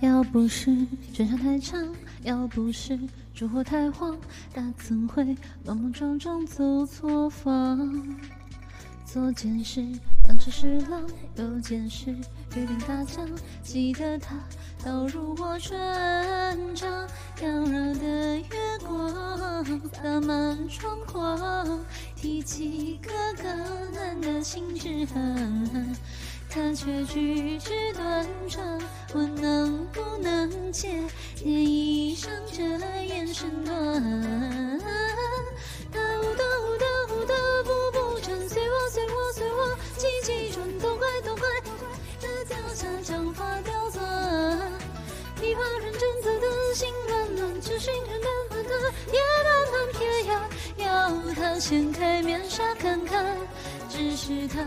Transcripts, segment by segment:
要不是春场太长，要不是烛火太晃，他怎会莽莽撞撞走错房？左肩是当时是狼，右肩是雨林大将。记得他倒入我唇肠，阳热的月光洒满窗框，提起个个男的心之痕。他却举止端庄，我能不能借借衣裳这眼神暖？他舞蹈舞蹈舞蹈步步缠，随我随我随我急急转，都怪都怪都怪这脚下长发刁钻，琵琶认真奏得心乱乱，痴心人淡淡的也慢慢撇呀，要他掀开面纱看看，只是他。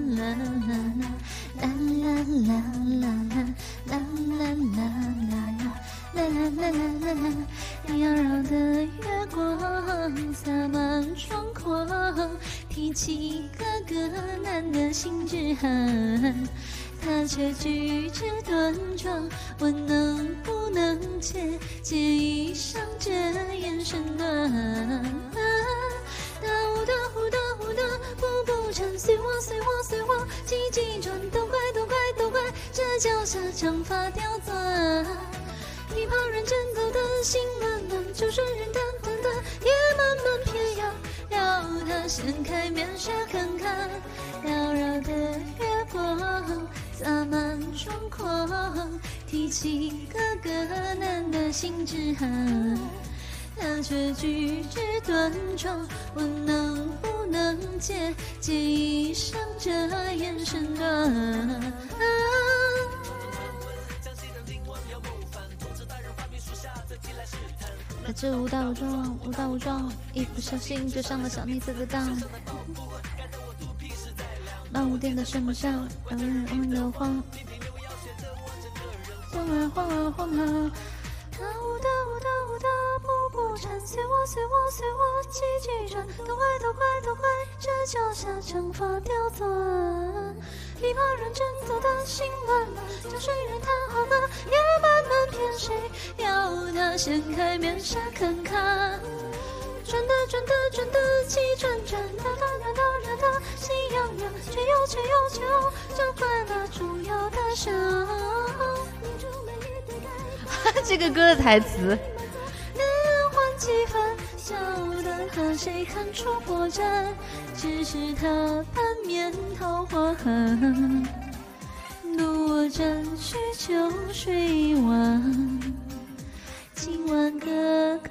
妖娆的月光洒满窗框，提起个个男的心之痕，他却举止端庄，我能不能借借衣裳这眼神暖？哒舞哒舞哒舞哒步步缠，随我随我随我急急转，都怪都怪都怪这脚下长发刁钻。琵琶认真奏得心暖暖，酒水人淡淡的也慢慢偏要要他掀开面纱看看，妖娆的月光洒满窗框，提起个个难的心之寒，他却举止端庄，我能不能借借衣裳这眼神暖？他这舞蹈装，舞蹈装，一不小心就上了小妮子的当。那舞店的声响，让人耳的慌。晃啊晃啊晃啊，他舞蹈舞蹈舞蹈步步缠，随我随我随我急急转，都怪都怪都怪这脚下长发刁钻。琵琶认真奏得心乱乱，江水人弹好了也慢慢偏，谁要掀开面纱看看？转的转的转的气转转，哒哒哒哒哒哒喜洋洋，却又却又却就怪那猪油的香。这个歌的台词。换几分，笑得和谁看出破绽？只是他半面桃花痕，独我沾许酒水晚。今晚哥哥